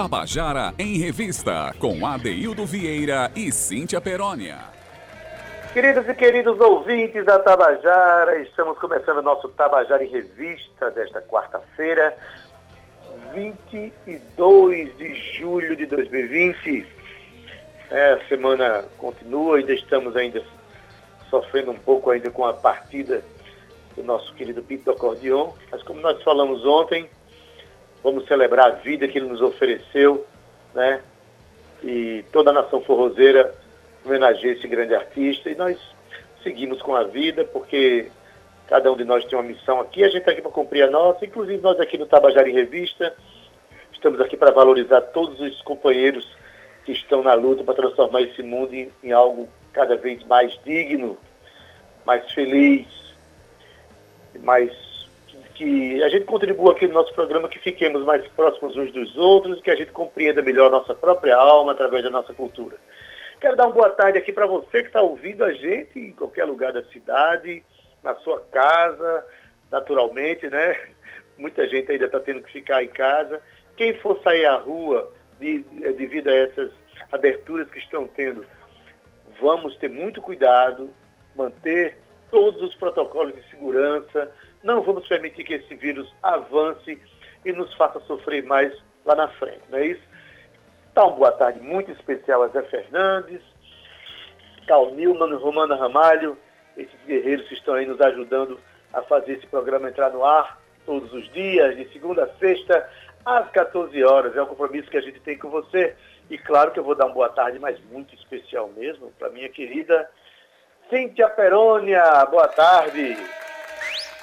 Tabajara em Revista, com Adeildo Vieira e Cíntia Perónia. Queridos e queridos ouvintes da Tabajara, estamos começando o nosso Tabajara em Revista desta quarta-feira, 22 de julho de 2020. É, a semana continua, ainda estamos ainda sofrendo um pouco ainda com a partida do nosso querido Pito do Acordeon, mas como nós falamos ontem, vamos celebrar a vida que ele nos ofereceu, né? E toda a nação forrozeira homenageia esse grande artista. E nós seguimos com a vida, porque cada um de nós tem uma missão aqui, a gente está aqui para cumprir a nossa, inclusive nós aqui no Tabajara em Revista, estamos aqui para valorizar todos os companheiros que estão na luta para transformar esse mundo em, em algo cada vez mais digno, mais feliz, mais que a gente contribua aqui no nosso programa, que fiquemos mais próximos uns dos outros, que a gente compreenda melhor nossa própria alma através da nossa cultura. Quero dar uma boa tarde aqui para você que está ouvindo a gente em qualquer lugar da cidade, na sua casa, naturalmente, né? Muita gente ainda está tendo que ficar em casa. Quem for sair à rua de, devido a essas aberturas que estão tendo, vamos ter muito cuidado, manter todos os protocolos de segurança, não vamos permitir que esse vírus avance e nos faça sofrer mais lá na frente, não é isso? Então, boa tarde muito especial a Zé Fernandes, Cal Nilman, Romana Ramalho, esses guerreiros que estão aí nos ajudando a fazer esse programa entrar no ar todos os dias, de segunda a sexta, às 14 horas. É o compromisso que a gente tem com você. E claro que eu vou dar uma boa tarde, mas muito especial mesmo, para minha querida Cíntia Perônia. Boa tarde.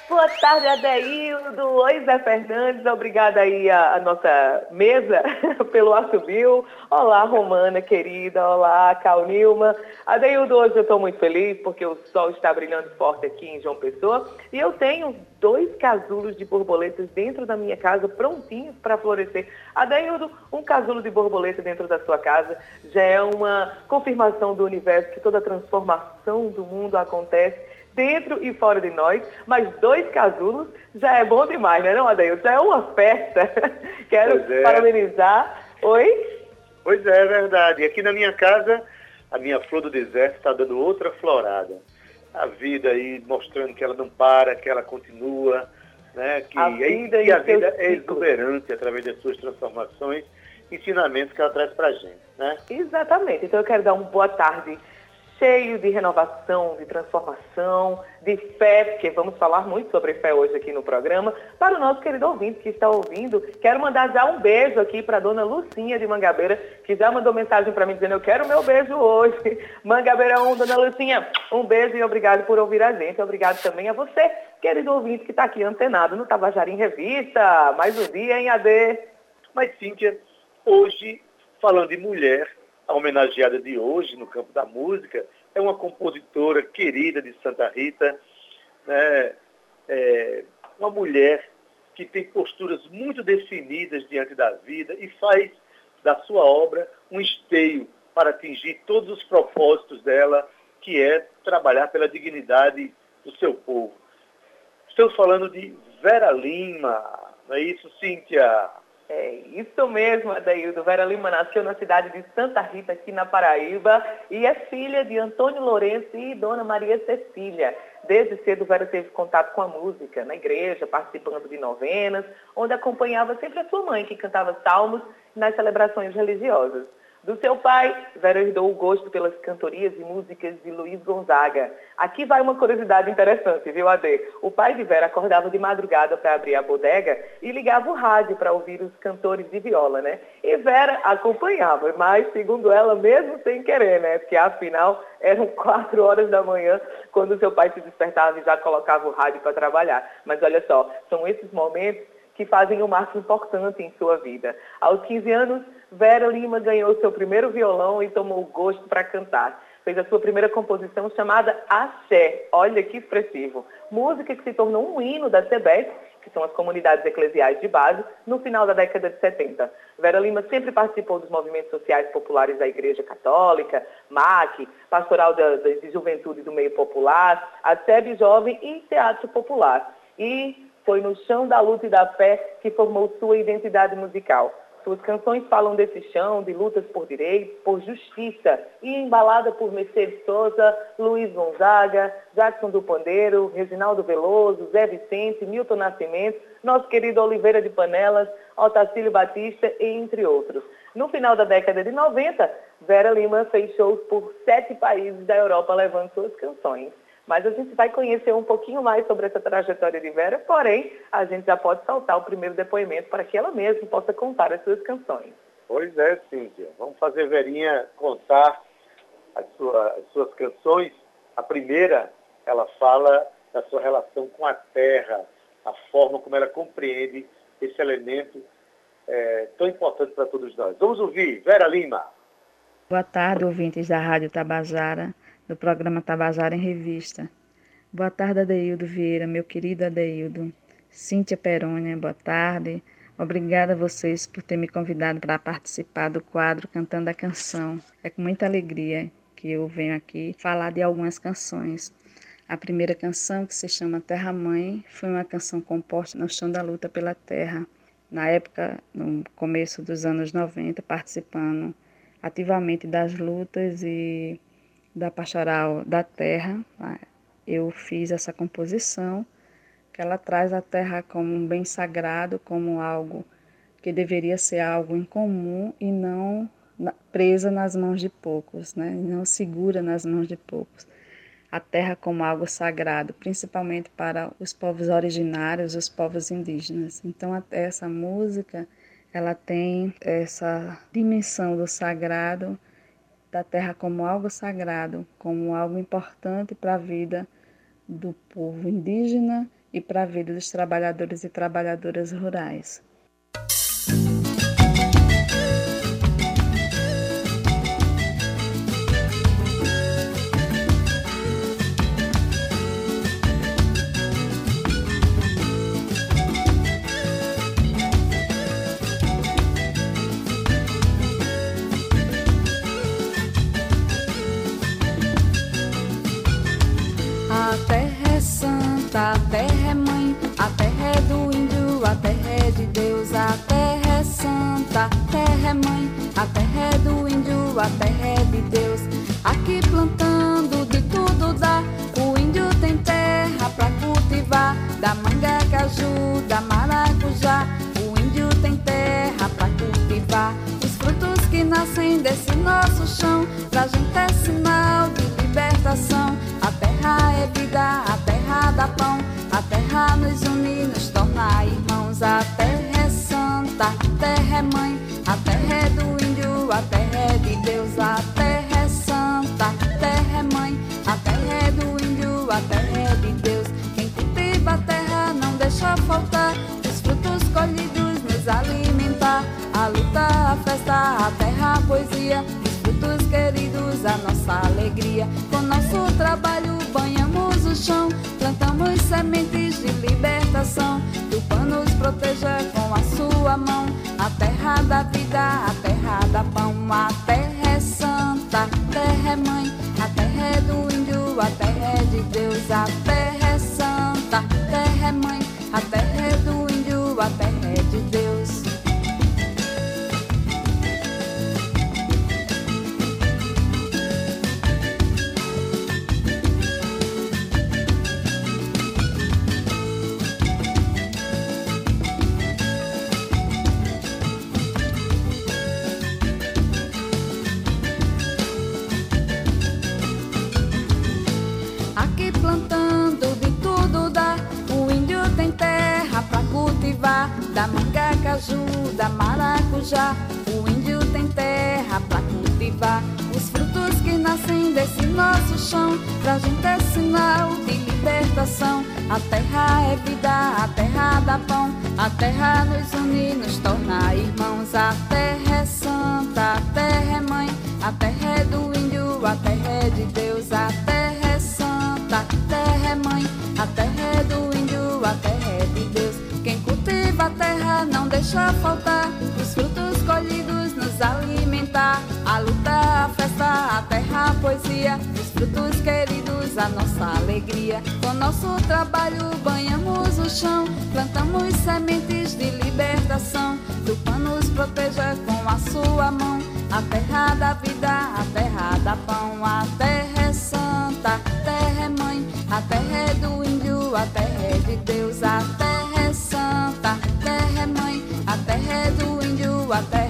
Boa tarde, Adeildo. Oi, Zé Fernandes. Obrigada aí a, a nossa mesa pelo assobio. Olá, Romana, querida. Olá, Cal Nilma. Adeildo, hoje eu estou muito feliz porque o sol está brilhando forte aqui em João Pessoa e eu tenho dois casulos de borboletas dentro da minha casa prontinhos para florescer. Adeildo, um casulo de borboleta dentro da sua casa já é uma confirmação do universo que toda transformação do mundo acontece dentro e fora de nós, mas dois casulos já é bom demais, né, não, Adeildo? Já é uma festa. Quero é. parabenizar. Oi? Pois é, é verdade. Aqui na minha casa, a minha flor do deserto está dando outra florada. A vida aí mostrando que ela não para, que ela continua, né? Que a vida, e a vida é exuberante através das suas transformações, ensinamentos que ela traz para a gente, né? Exatamente. Então eu quero dar uma boa tarde cheio de renovação, de transformação, de fé, porque vamos falar muito sobre fé hoje aqui no programa. Para o nosso querido ouvinte que está ouvindo, quero mandar já um beijo aqui para a dona Lucinha de Mangabeira, que já mandou mensagem para mim dizendo: Eu quero meu beijo hoje. Mangabeira 1, dona Lucinha, um beijo e obrigado por ouvir a gente. Obrigado também a você, querido ouvinte que está aqui antenado no Tabajara em Revista. Mais um dia em AD. Mas, Cíntia, hoje, falando de mulher, a homenageada de hoje no campo da música é uma compositora querida de Santa Rita, né? é uma mulher que tem posturas muito definidas diante da vida e faz da sua obra um esteio para atingir todos os propósitos dela, que é trabalhar pela dignidade do seu povo. Estamos falando de Vera Lima, não é isso, Cíntia? É isso mesmo, Adaildo. Vera Lima nasceu na cidade de Santa Rita, aqui na Paraíba, e é filha de Antônio Lourenço e Dona Maria Cecília. Desde cedo, Vera teve contato com a música na igreja, participando de novenas, onde acompanhava sempre a sua mãe, que cantava salmos nas celebrações religiosas. Do seu pai, Vera herdou o gosto pelas cantorias e músicas de Luiz Gonzaga. Aqui vai uma curiosidade interessante, viu, Ade? O pai de Vera acordava de madrugada para abrir a bodega e ligava o rádio para ouvir os cantores de viola, né? E Vera acompanhava, mas, segundo ela, mesmo sem querer, né? Porque, afinal, eram quatro horas da manhã quando seu pai se despertava e já colocava o rádio para trabalhar. Mas olha só, são esses momentos que fazem um marco importante em sua vida. Aos 15 anos, Vera Lima ganhou seu primeiro violão e tomou gosto para cantar. Fez a sua primeira composição chamada Axé. Olha que expressivo. Música que se tornou um hino da CEBES, que são as comunidades eclesiais de base, no final da década de 70. Vera Lima sempre participou dos movimentos sociais populares da Igreja Católica, MAC, Pastoral de Juventude do Meio Popular, a SEB Jovem e Teatro Popular. E foi no chão da luta e da fé que formou sua identidade musical. Suas canções falam desse chão, de lutas por direitos, por justiça, e embalada por Mercedes Souza, Luiz Gonzaga, Jackson do Pandeiro, Reginaldo Veloso, Zé Vicente, Milton Nascimento, nosso querido Oliveira de Panelas, Otacílio Batista, entre outros. No final da década de 90, Vera Lima fez shows por sete países da Europa levando suas canções. Mas a gente vai conhecer um pouquinho mais sobre essa trajetória de Vera, porém, a gente já pode saltar o primeiro depoimento para que ela mesma possa contar as suas canções. Pois é, Cíntia. Vamos fazer Verinha contar as, sua, as suas canções. A primeira, ela fala da sua relação com a terra, a forma como ela compreende esse elemento é, tão importante para todos nós. Vamos ouvir Vera Lima. Boa tarde, ouvintes da Rádio Tabajara do programa Tabajara em Revista. Boa tarde, Adeildo Vieira, meu querido Adeildo. Cíntia Perônia, boa tarde. Obrigada a vocês por ter me convidado para participar do quadro Cantando a Canção. É com muita alegria que eu venho aqui falar de algumas canções. A primeira canção, que se chama Terra Mãe, foi uma canção composta no chão da luta pela terra. Na época, no começo dos anos 90, participando ativamente das lutas e da Pastoral da Terra, eu fiz essa composição, que ela traz a terra como um bem sagrado, como algo que deveria ser algo incomum e não presa nas mãos de poucos, né? não segura nas mãos de poucos. A terra como algo sagrado, principalmente para os povos originários, os povos indígenas. Então, essa música, ela tem essa dimensão do sagrado da terra como algo sagrado, como algo importante para a vida do povo indígena e para a vida dos trabalhadores e trabalhadoras rurais. Santa, a terra é mãe. A terra é do índio, a terra é de Deus, a terra é santa, a terra é mãe, a terra é do índio, a terra é de Deus. Quem cultiva a terra não deixa faltar os frutos colhidos nos alimentar. A luta, a festa, a terra, a poesia, os frutos queridos, a nossa alegria. Com nosso trabalho banhamos o chão, plantamos sementes de libertação. Nos proteja com a sua mão, a terra da vida, a terra da pão, a terra terra é mãe, a terra é do índio, a terra é de Deus, a terra é santa, a terra é mãe, a terra nascem desse nosso chão. Pra gente é sinal de libertação. A terra é vida, a terra dá pão. A terra nos une, nos torna irmãos. A terra é santa, a terra é mãe. A terra é do índio, a terra é de Deus. A terra é santa, a terra é mãe. A terra é do índio, a terra é de Deus a terra não deixa faltar poesia, os frutos queridos, a nossa alegria. Com nosso trabalho banhamos o chão, plantamos sementes de libertação. Tupã nos proteja com a sua mão. A terra da vida, a terra da pão. A terra é santa, a terra é mãe. A terra é do índio, a terra é de Deus. A terra é santa, a terra é mãe. A terra é do índio, a terra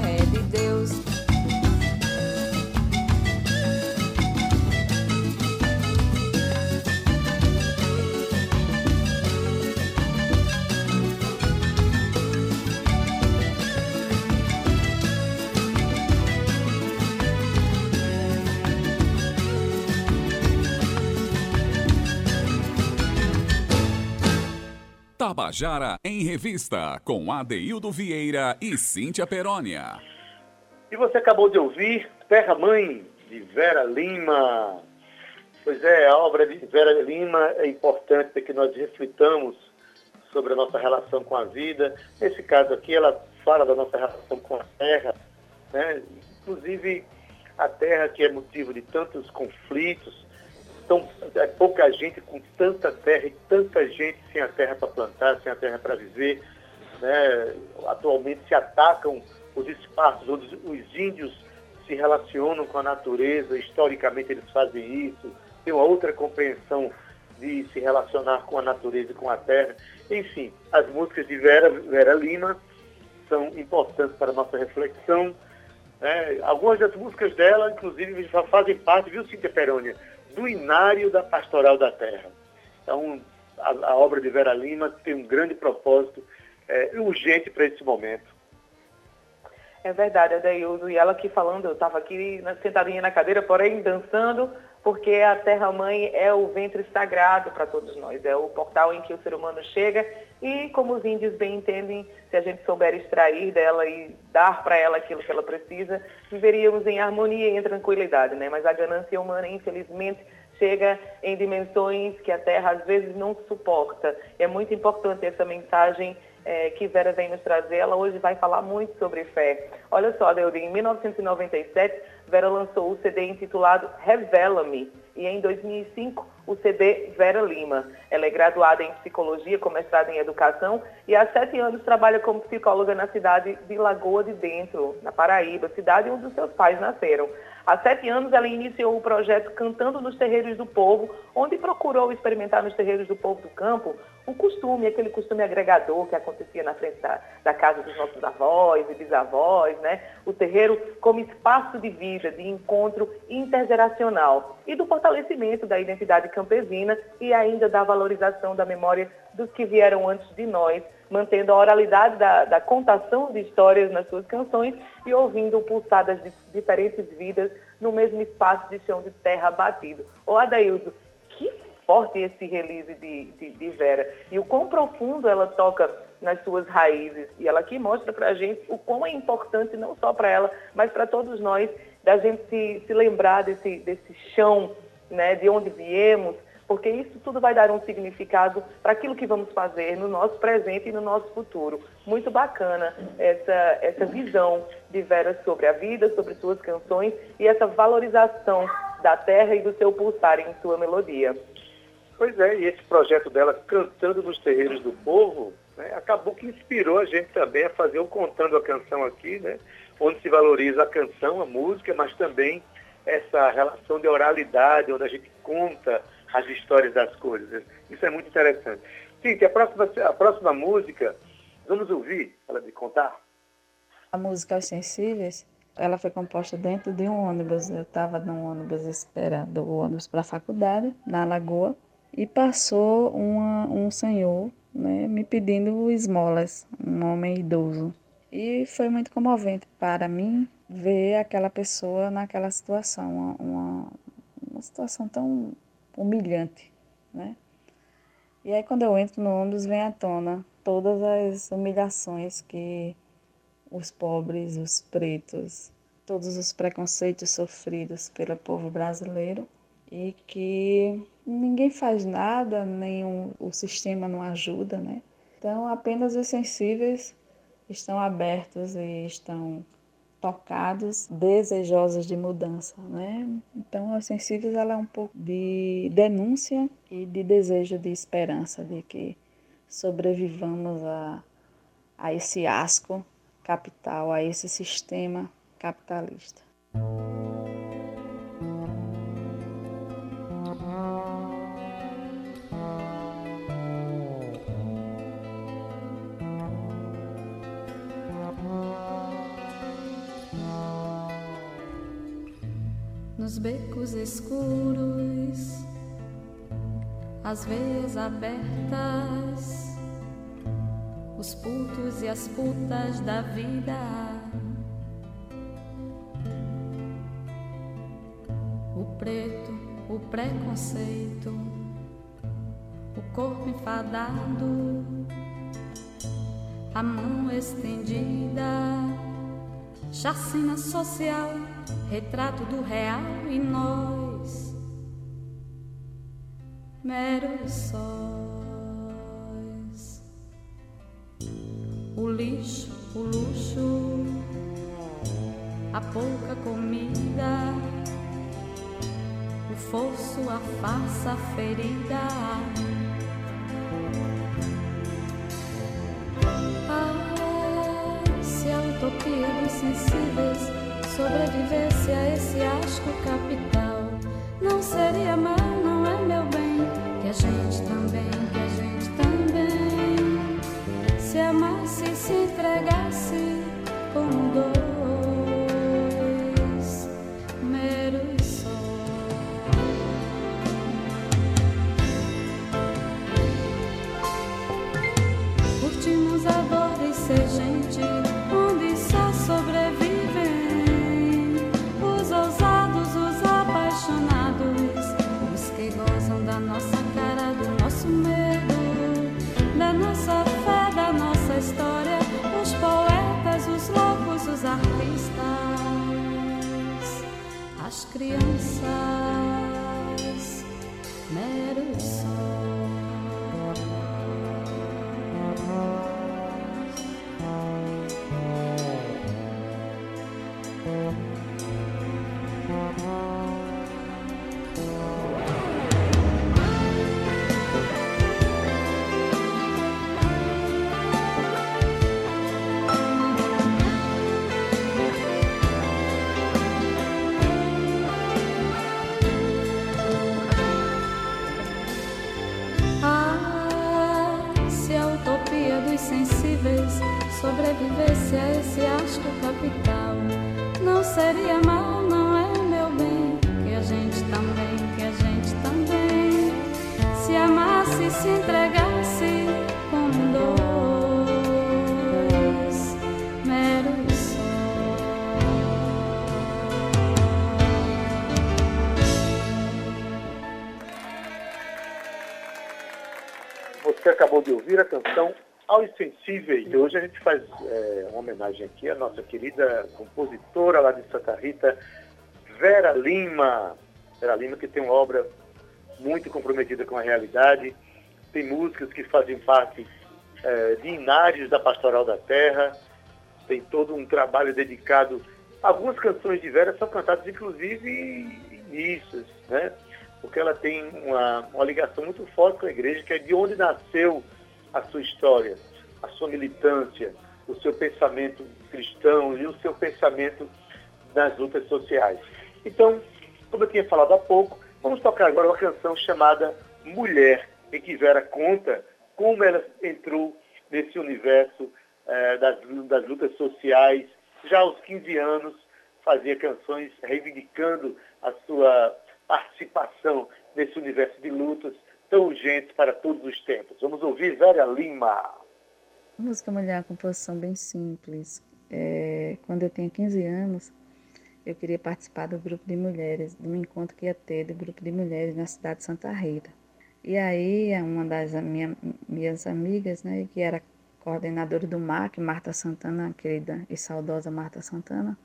Tabajara em Revista, com Adeildo Vieira e Cíntia Perónia. E você acabou de ouvir Terra Mãe, de Vera Lima. Pois é, a obra de Vera Lima é importante que nós reflitamos sobre a nossa relação com a vida. Nesse caso aqui, ela fala da nossa relação com a terra, né? inclusive a terra que é motivo de tantos conflitos, tão, é pouca gente com tanta terra e tanta gente sem a terra para plantar, sem a terra para viver. Né? Atualmente se atacam os espaços onde os índios se relacionam com a natureza, historicamente eles fazem isso, tem uma outra compreensão de se relacionar com a natureza e com a terra. Enfim, as músicas de Vera, Vera Lima são importantes para a nossa reflexão. Né? Algumas das músicas dela, inclusive, já fazem parte, viu, Cíntia Perônia, do Inário da Pastoral da Terra. Então, a, a obra de Vera Lima tem um grande propósito é, urgente para esse momento. É verdade, Adeildo. E ela aqui falando, eu estava aqui sentadinha na cadeira, porém dançando, porque a Terra-mãe é o ventre sagrado para todos nós. É o portal em que o ser humano chega e, como os índios bem entendem, se a gente souber extrair dela e dar para ela aquilo que ela precisa, viveríamos em harmonia e em tranquilidade, né? Mas a ganância humana, infelizmente, chega em dimensões que a Terra às vezes não suporta. É muito importante essa mensagem é, que Vera vem nos trazer. Ela hoje vai falar muito sobre fé. Olha só, Deudi, em 1997, Vera lançou o CD intitulado Revela-me e em 2005 o CD Vera Lima. Ela é graduada em psicologia, com mestrado em educação e há sete anos trabalha como psicóloga na cidade de Lagoa de Dentro, na Paraíba, cidade onde os seus pais nasceram. Há sete anos ela iniciou o projeto Cantando nos Terreiros do Povo, onde procurou experimentar nos terreiros do povo do campo o costume, aquele costume agregador que acontecia na frente da, da casa dos nossos avós e bisavós, né? O terreiro como espaço de vida, de encontro intergeracional e do fortalecimento da identidade campesina e ainda da valorização da memória dos que vieram antes de nós, mantendo a oralidade da, da contação de histórias nas suas canções e ouvindo pulsadas de diferentes vidas no mesmo espaço de chão de terra batido. Ô Adaildo, que forte esse release de, de, de, Vera. E o quão profundo ela toca nas suas raízes. E ela aqui mostra para a gente o quão é importante, não só para ela, mas para todos nós, da gente se, se lembrar desse, desse chão, né, de onde viemos, porque isso tudo vai dar um significado para aquilo que vamos fazer no nosso presente e no nosso futuro. Muito bacana essa, essa visão de Vera sobre a vida, sobre suas canções e essa valorização da terra e do seu pulsar em sua melodia. Pois é, e esse projeto dela, Cantando nos Terreiros do Povo, né, acabou que inspirou a gente também a fazer o Contando a Canção aqui, né, onde se valoriza a canção, a música, mas também essa relação de oralidade, onde a gente conta as histórias das coisas. Isso é muito interessante. Cíntia, a próxima, a próxima música, vamos ouvir ela de contar? A música Os Sensíveis, ela foi composta dentro de um ônibus. Eu estava num ônibus esperando o ônibus para a faculdade, na Lagoa, e passou uma, um senhor né, me pedindo esmolas, um homem idoso. E foi muito comovente para mim ver aquela pessoa naquela situação, uma, uma, uma situação tão humilhante, né? E aí quando eu entro no ônibus vem à tona todas as humilhações que os pobres, os pretos, todos os preconceitos sofridos pelo povo brasileiro e que ninguém faz nada, nem o, sistema não ajuda, né? Então apenas os sensíveis estão abertos e estão tocados, desejosos de mudança, né? Então, a Sensíveis ela é um pouco de denúncia e de desejo de esperança, de que sobrevivamos a, a esse asco capital, a esse sistema capitalista. Escuros, as veias abertas os putos e as putas da vida. O preto, o preconceito, o corpo enfadado, a mão estendida, chacina social, retrato do real e nós, meros só. o lixo, o luxo, a pouca comida, o fosso, a farsa, a ferida. Ah, se a utopia dos sensíveis sobrevivesse a esse asco capital, não seria mal, não é meu bem, que a gente também, que a gente também se amasse se entregasse como dois Aos Sensíveis. E hoje a gente faz é, uma homenagem aqui à nossa querida compositora lá de Santa Rita, Vera Lima. Vera Lima que tem uma obra muito comprometida com a realidade, tem músicas que fazem parte é, de Inários da Pastoral da Terra, tem todo um trabalho dedicado. Algumas canções de Vera são cantadas, inclusive, em missas, né? Porque ela tem uma, uma ligação muito forte com a igreja, que é de onde nasceu a sua história, a sua militância, o seu pensamento cristão e o seu pensamento nas lutas sociais. Então, como eu tinha falado há pouco, vamos tocar agora uma canção chamada Mulher, em que Vera conta como ela entrou nesse universo eh, das, das lutas sociais. Já aos 15 anos, fazia canções reivindicando a sua participação nesse universo de lutas tão urgentes para todos os tempos. Vamos ouvir Vera Lima. Música Mulher é composição bem simples. É, quando eu tinha 15 anos, eu queria participar do grupo de mulheres, de um encontro que ia ter do grupo de mulheres na cidade de Santa Rita. E aí, uma das minha, minhas amigas, né, que era coordenadora do MAC, Marta Santana, querida e saudosa Marta Santana,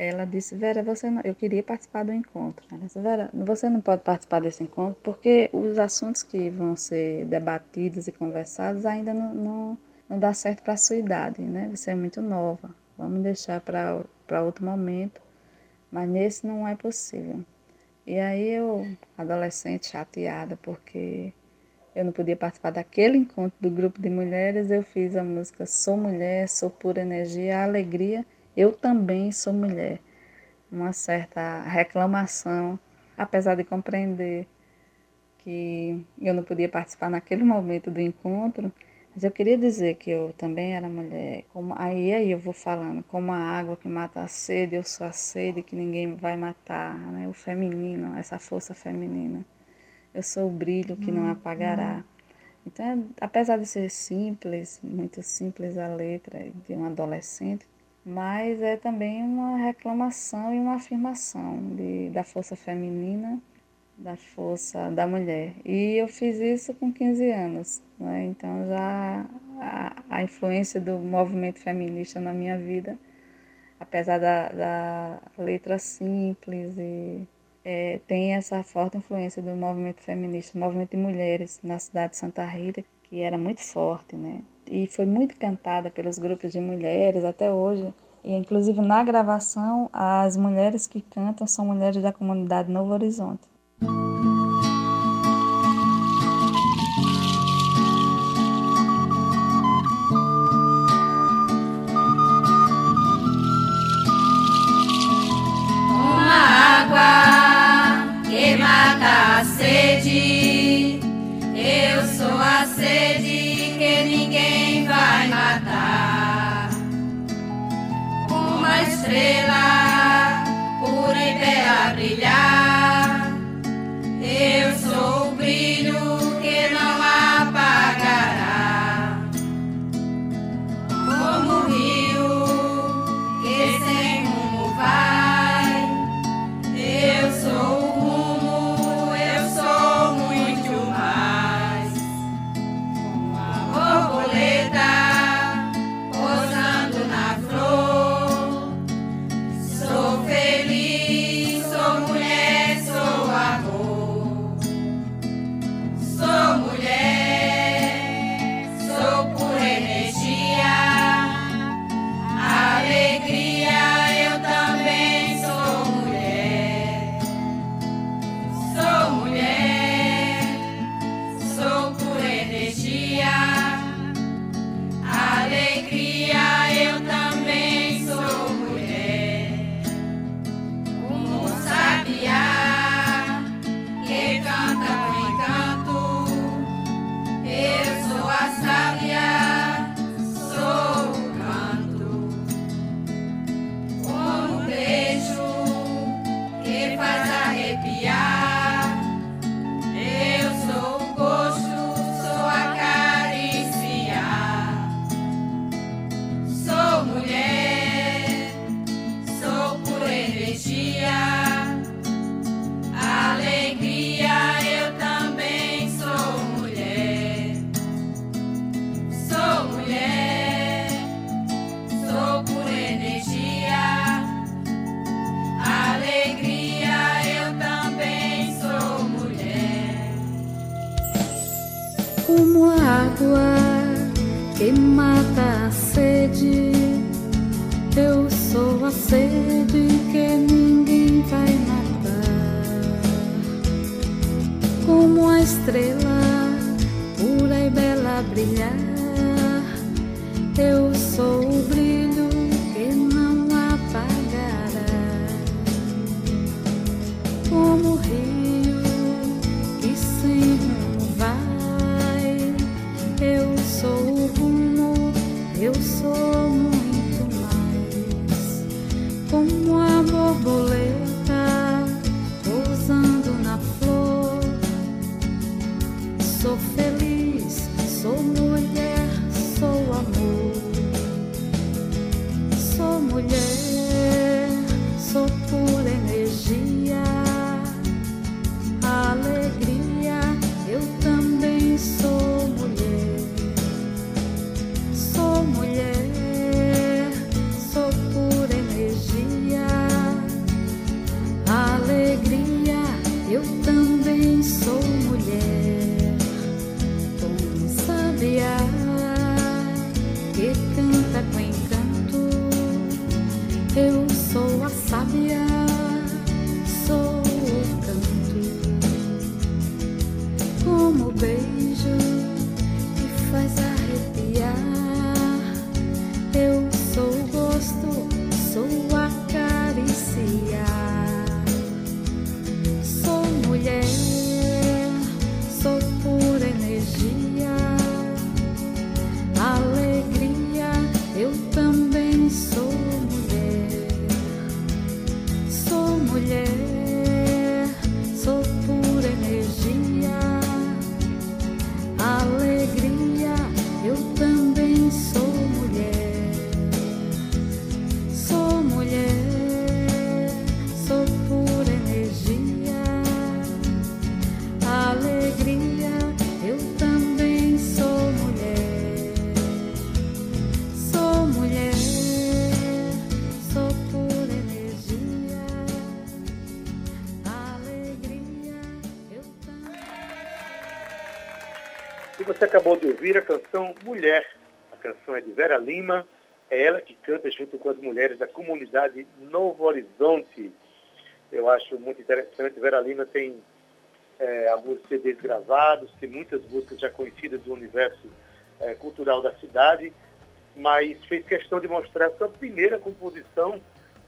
ela disse, Vera, você não... eu queria participar do encontro. Ela disse, Vera, você não pode participar desse encontro porque os assuntos que vão ser debatidos e conversados ainda não, não, não dá certo para a sua idade, né? Você é muito nova. Vamos deixar para outro momento, mas nesse não é possível. E aí eu, adolescente, chateada, porque eu não podia participar daquele encontro do grupo de mulheres, eu fiz a música Sou Mulher, Sou Pura Energia, Alegria, eu também sou mulher. Uma certa reclamação, apesar de compreender que eu não podia participar naquele momento do encontro, mas eu queria dizer que eu também era mulher. Como, aí, aí eu vou falando, como a água que mata a sede, eu sou a sede que ninguém vai matar. Né? O feminino, essa força feminina. Eu sou o brilho que não apagará. Então, apesar de ser simples, muito simples a letra de um adolescente, mas é também uma reclamação e uma afirmação de, da força feminina da força da mulher. E eu fiz isso com 15 anos, né? então já a, a, influência do movimento feminista na minha vida, apesar da, da letra simples, e, é, tem essa forte influência do movimento feminista, movimento de mulheres na cidade de Santa Rita, que era muito forte, né? E foi muito cantada pelos grupos de mulheres até hoje. E, inclusive, na gravação, as mulheres que cantam são mulheres da comunidade Novo Horizonte. Uma como ouvir a canção Mulher. A canção é de Vera Lima. É ela que canta junto com as mulheres da comunidade Novo Horizonte. Eu acho muito interessante. Vera Lima tem é, alguns CDs gravados, tem muitas músicas já conhecidas do universo é, cultural da cidade, mas fez questão de mostrar sua primeira composição,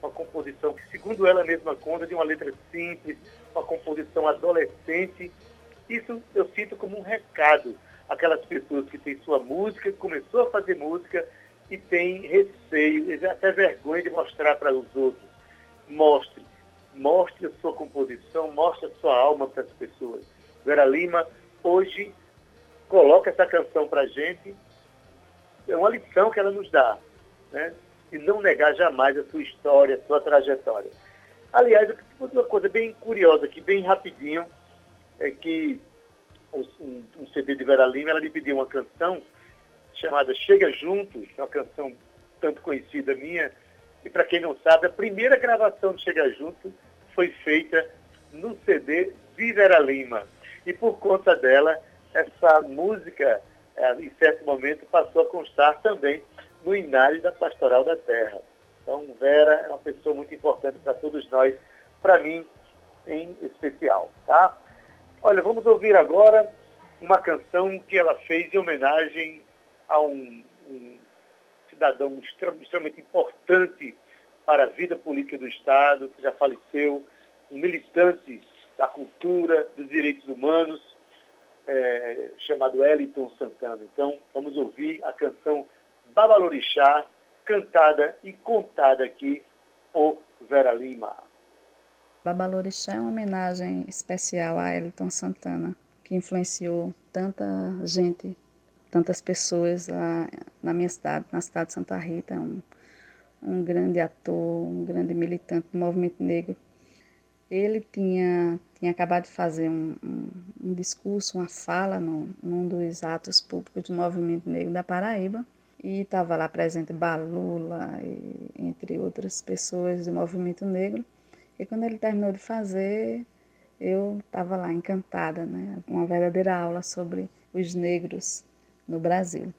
uma composição que, segundo ela mesma conta, de uma letra simples, uma composição adolescente. Isso eu sinto como um recado aquelas pessoas que têm sua música, começou a fazer música e tem receio, até vergonha de mostrar para os outros. Mostre, mostre a sua composição, mostre a sua alma para as pessoas. Vera Lima, hoje, coloca essa canção para a gente, é uma lição que ela nos dá, né? E não negar jamais a sua história, a sua trajetória. Aliás, uma coisa bem curiosa aqui, bem rapidinho, é que um, um CD de Vera Lima, ela me pediu uma canção chamada Chega Juntos, uma canção tanto conhecida minha, e para quem não sabe, a primeira gravação de Chega Juntos foi feita no CD de Vera Lima. E por conta dela, essa música, é, em certo momento, passou a constar também no Inário da Pastoral da Terra. Então, Vera é uma pessoa muito importante para todos nós, para mim em especial, tá? Olha, vamos ouvir agora uma canção que ela fez em homenagem a um, um cidadão extremamente importante para a vida política do Estado, que já faleceu, um militante da cultura, dos direitos humanos, é, chamado Eliton Santana. Então, vamos ouvir a canção Babalorixá, cantada e contada aqui por Vera Lima. Babalorixá é uma homenagem especial a Elton Santana, que influenciou tanta gente, tantas pessoas lá na minha cidade, na cidade de Santa Rita. Um, um grande ator, um grande militante do movimento negro. Ele tinha, tinha acabado de fazer um, um, um discurso, uma fala no, num dos atos públicos do movimento negro da Paraíba. E estava lá presente Balula, e, entre outras pessoas do movimento negro. E quando ele terminou de fazer, eu estava lá encantada, né? Uma verdadeira aula sobre os negros no Brasil.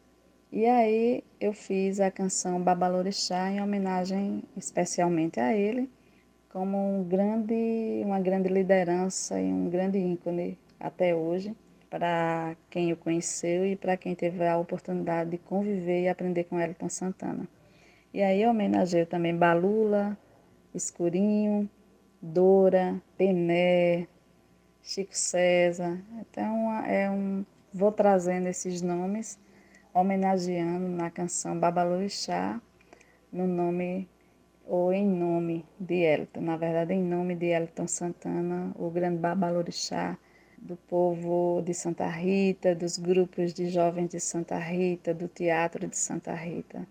E aí eu fiz a canção Babalorixá em homenagem especialmente a ele, como um grande, uma grande liderança e um grande ícone até hoje para quem o conheceu e para quem teve a oportunidade de conviver e aprender com Elton Santana. E aí eu homenageio também Balula, Escurinho, Dora, Pené, Chico César. Então, é um, vou trazendo esses nomes, homenageando na canção Babalorixá, no nome ou em nome de Elton, na verdade em nome de Elton Santana, o grande Babalorixá do povo de Santa Rita, dos grupos de jovens de Santa Rita, do teatro de Santa Rita.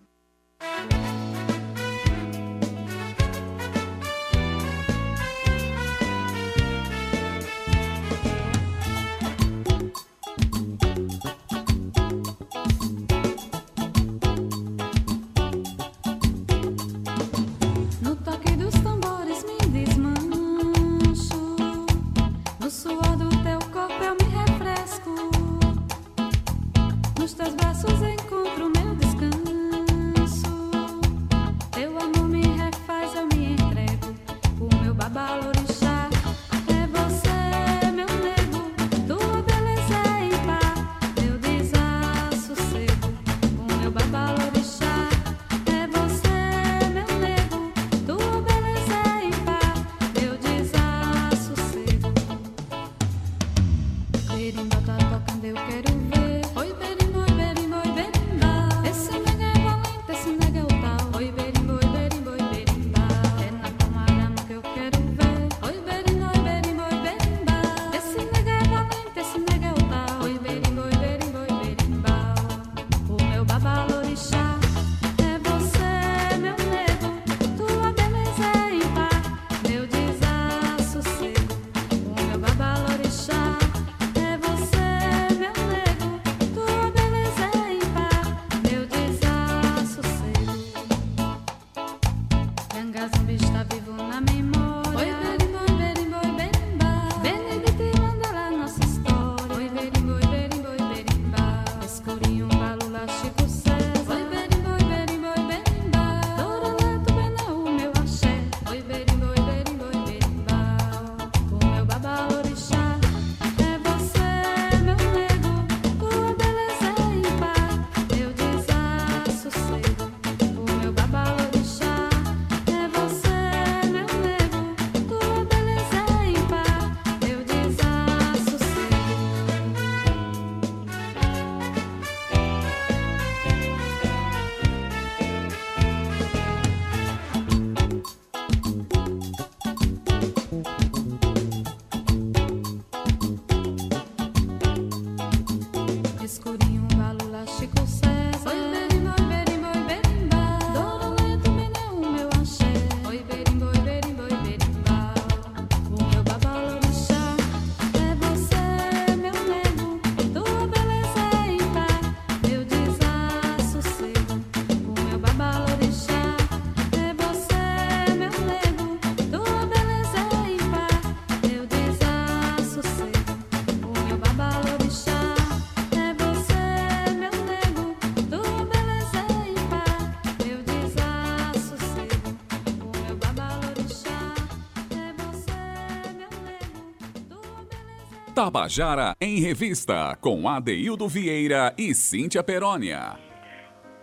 Tabajara em Revista, com Adeildo Vieira e Cíntia Perónia.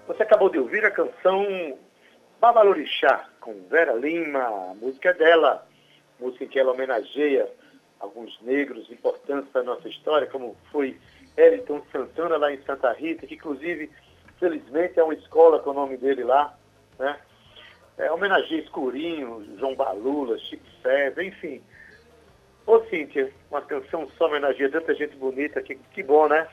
Você acabou de ouvir a canção Babalorixá, com Vera Lima, a música é dela, música que ela homenageia alguns negros importantes da nossa história, como foi Elton Santana lá em Santa Rita, que inclusive, felizmente, é uma escola com o nome dele lá, né? É, homenageia Escurinho, João Balula, Chico César, enfim. Ô Cíntia, uma canção só homenageia tanta gente bonita, que, que bom, né?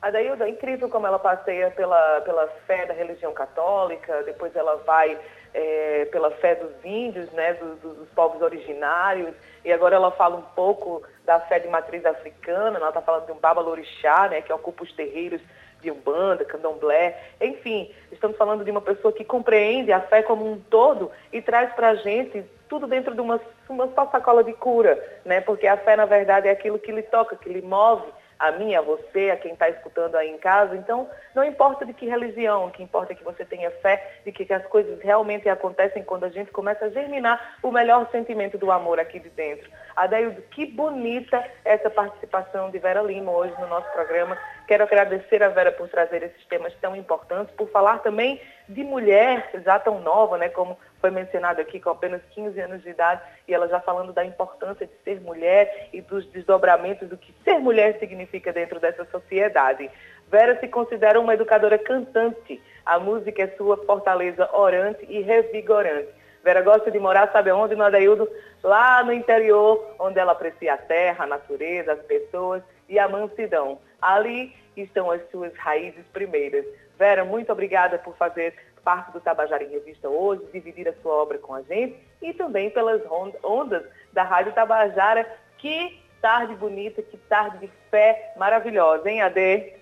A Dailda, é incrível como ela passeia pela, pela fé da religião católica, depois ela vai é, pela fé dos índios, né, dos, dos, povos originários, e agora ela fala um pouco da fé de matriz africana, ela está falando de um babalorixá, né, que ocupa os terreiros de Umbanda, Candomblé, enfim, estamos falando de uma pessoa que compreende a fé como um todo e traz para a gente tudo dentro de uma, uma sacola de cura, né, porque a fé, na verdade, é aquilo que lhe toca, que lhe move, a mim, a você, a quem está escutando aí em casa. Então, não importa de que religião, o que importa é que você tenha fé de que, que as coisas realmente acontecem quando a gente começa a germinar o melhor sentimento do amor aqui de dentro. Adaildo, que bonita essa participação de Vera Lima hoje no nosso programa. Quero agradecer a Vera por trazer esses temas tão importantes, por falar também de mulher já tão nova, né, como foi mencionado aqui, com apenas 15 anos de idade, e ela já falando da importância de ser mulher e dos desdobramentos do que ser mulher significa dentro dessa sociedade. Vera se considera uma educadora cantante. A música é sua fortaleza orante e revigorante. Vera gosta de morar, sabe onde, no Adaildo? Lá no interior, onde ela aprecia a terra, a natureza, as pessoas e a mansidão. Ali estão as suas raízes primeiras. Vera, muito obrigada por fazer parte do Tabajara em Revista hoje, dividir a sua obra com a gente e também pelas ondas da Rádio Tabajara. Que tarde bonita, que tarde de fé maravilhosa, hein, Ade?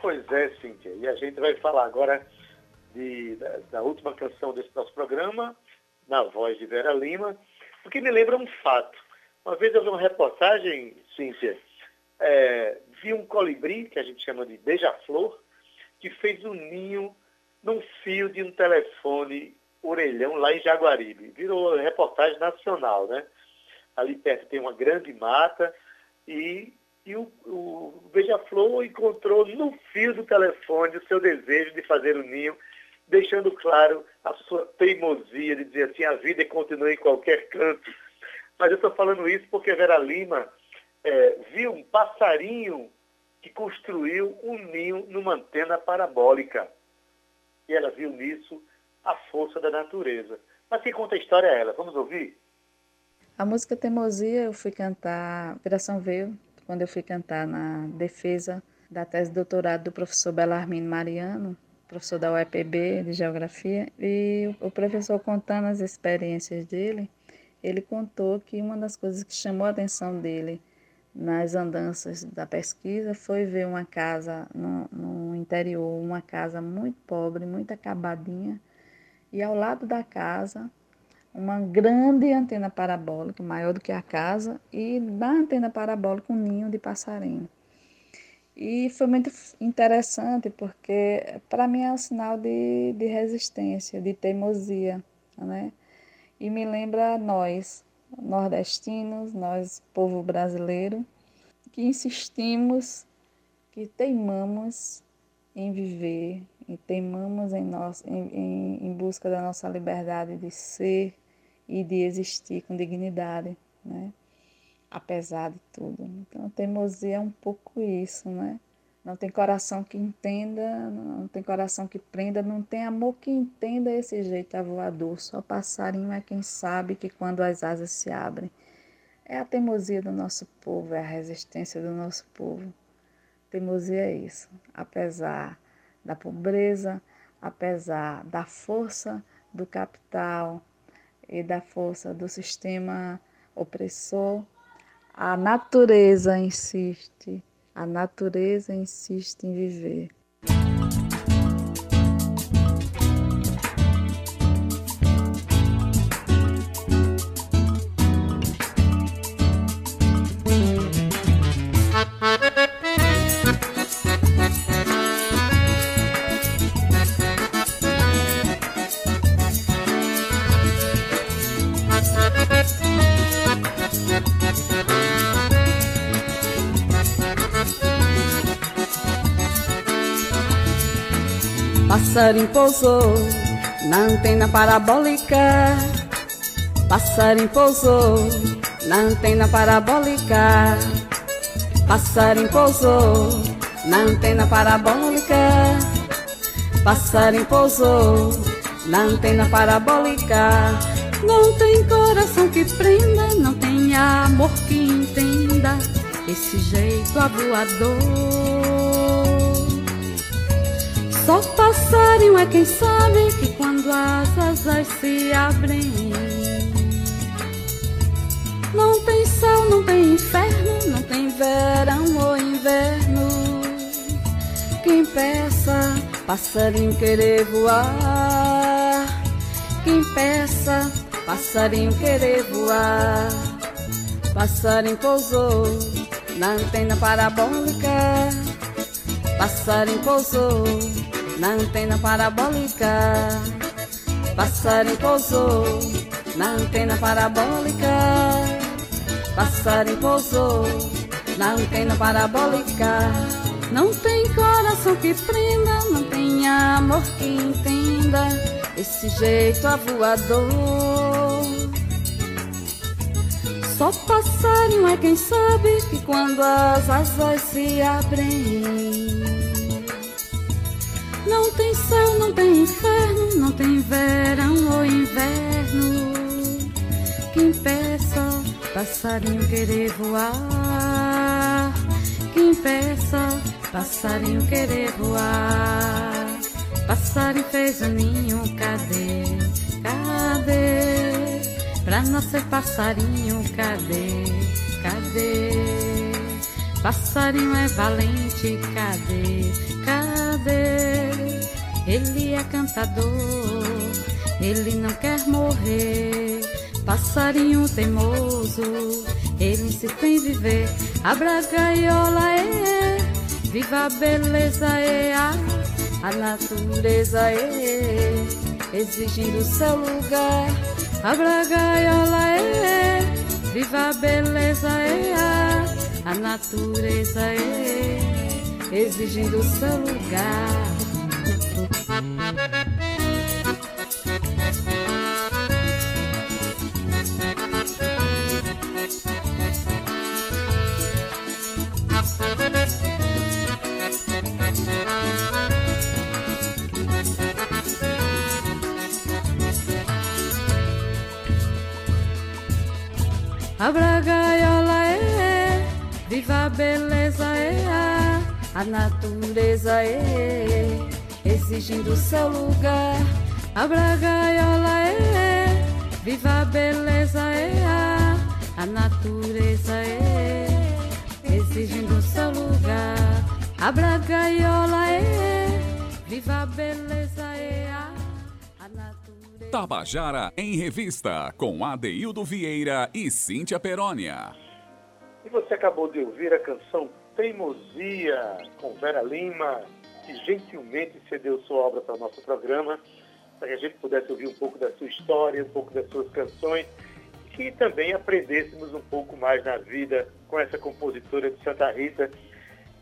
Pois é, Cíntia. E a gente vai falar agora de, da, da, última canção desse nosso programa, na voz de Vera Lima, porque me lembra um fato. Uma vez eu vi uma reportagem, Cíntia, é, vi um colibri, que a gente chama de beija-flor, que fez um ninho num fio de um telefone orelhão lá em Jaguaribe. Virou reportagem nacional, né? Ali perto tem uma grande mata e, e o, o Beija-Flor encontrou no fio do telefone o seu desejo de fazer o um ninho, deixando claro a sua teimosia de dizer assim, a vida continua em qualquer canto. Mas eu estou falando isso porque Vera Lima é, viu um passarinho que construiu um ninho numa antena parabólica e ela viu nisso a força da natureza. Mas quem conta a história é ela. Vamos ouvir? A música Teimosia eu fui cantar, Operação Veio, quando eu fui cantar na defesa da tese de doutorado do professor Belarmino Mariano, professor da UEPB de Geografia, e o professor contando as experiências dele, ele contou que uma das coisas que chamou a atenção dele nas andanças da pesquisa foi ver uma casa no, no, interior, uma casa muito pobre, muito acabadinha, e ao lado da casa uma grande antena parabólica, maior do que a casa, e na antena parabólica um ninho de passarinho. E foi muito interessante porque para mim é um sinal de, de resistência, de teimosia, né? E me lembra nós, nordestinos, nós, povo brasileiro, que insistimos, que teimamos em viver, e teimamos em, em, em, busca da nossa liberdade de ser e de existir com dignidade, né? apesar de tudo. Então, a teimosia é um pouco isso, né? Não tem coração que entenda, não tem coração que prenda, não tem amor que entenda esse jeito avoador. Só passarinho é quem sabe que quando as asas se abrem. É a teimosia do nosso povo, é a resistência do nosso povo. Teimosia é isso. Apesar da pobreza, apesar da força do capital e da força do sistema opressor, a natureza insiste a natureza insiste em viver. Passarinho pousou na antena parabólica. Passarinho pousou na antena parabólica. Passarinho pousou na antena parabólica. Passarinho pousou na antena parabólica. Não tem coração que prenda, não tem amor que entenda esse jeito avoador. Só passarinho é quem sabe que quando as asas se abrem, não tem céu, não tem inferno, não tem verão ou inverno. Quem peça, passarinho querer voar. Quem peça, passarinho querer voar. Passarinho pousou na antena parabólica. Passarinho pousou na antena parabólica. Passarinho pousou na antena parabólica. Passarinho pousou na antena parabólica. Não tem coração que prenda, não tem amor que entenda esse jeito avoador. Só passarinho é quem sabe que quando as asas se abrem, não tem céu, não tem inferno, não tem verão ou inverno. Quem peça, passarinho querer voar. Quem peça, passarinho querer voar. Passarinho fez o ninho, cadê? Cadê? Pra nascer passarinho, cadê? Cadê? Passarinho é valente, cadê? Cadê? Ele é cantador, ele não quer morrer. Passarinho teimoso, ele insiste em viver. Abra a gaiola, é, viva a beleza, é, a, a natureza, é, exigindo seu lugar. Abra a gaiola, é, viva a beleza, é, a, a natureza, é, exigindo seu lugar. Abra a gaiola, é, viva a beleza, é, a natureza, é, exigindo seu lugar. Abra a gaiola, é, viva a beleza, é, a natureza, é, exigindo seu lugar. Abra a gaiola, é, viva a beleza, é, a natureza. Tabajara em Revista, com Adeildo Vieira e Cíntia Perónia. E você acabou de ouvir a canção Teimosia, com Vera Lima, que gentilmente cedeu sua obra para o nosso programa, para que a gente pudesse ouvir um pouco da sua história, um pouco das suas canções, e que também aprendêssemos um pouco mais na vida com essa compositora de Santa Rita,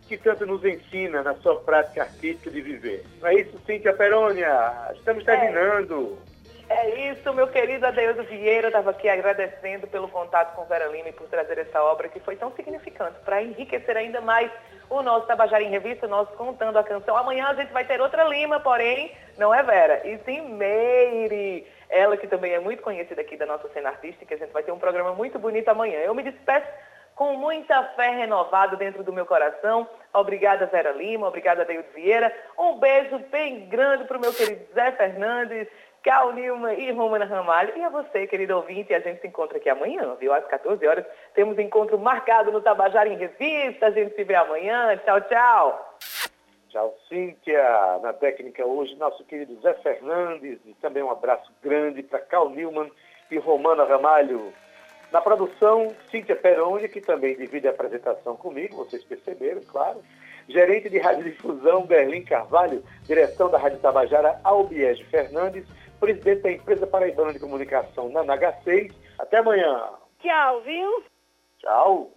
que tanto nos ensina na sua prática artística de viver. Não é isso, Cíntia Perônia? Estamos terminando. É isso, meu querido Adeildo Vieira. Estava aqui agradecendo pelo contato com Vera Lima e por trazer essa obra que foi tão significante para enriquecer ainda mais o nosso Tabajara em Revista, nós contando a canção. Amanhã a gente vai ter outra Lima, porém, não é Vera, e sim Meire. Ela que também é muito conhecida aqui da nossa cena artística. A gente vai ter um programa muito bonito amanhã. Eu me despeço com muita fé renovada dentro do meu coração. Obrigada, Vera Lima. Obrigada, Adeildo Vieira. Um beijo bem grande para o meu querido Zé Fernandes. Cal Nilma e Romana Ramalho. E a você, querido ouvinte, a gente se encontra aqui amanhã, viu? Às 14 horas temos encontro marcado no Tabajara em Revista. A gente se vê amanhã. Tchau, tchau. Tchau, Cíntia. Na técnica hoje, nosso querido Zé Fernandes. E também um abraço grande para Cal Nilman e Romana Ramalho. Na produção, Cíntia Peroni, que também divide a apresentação comigo, vocês perceberam, claro. Gerente de Radiodifusão, Berlim Carvalho. Direção da Rádio Tabajara, Albiege Fernandes presidente da empresa paraibana de comunicação, na NH6. Até amanhã. Tchau, viu? Tchau.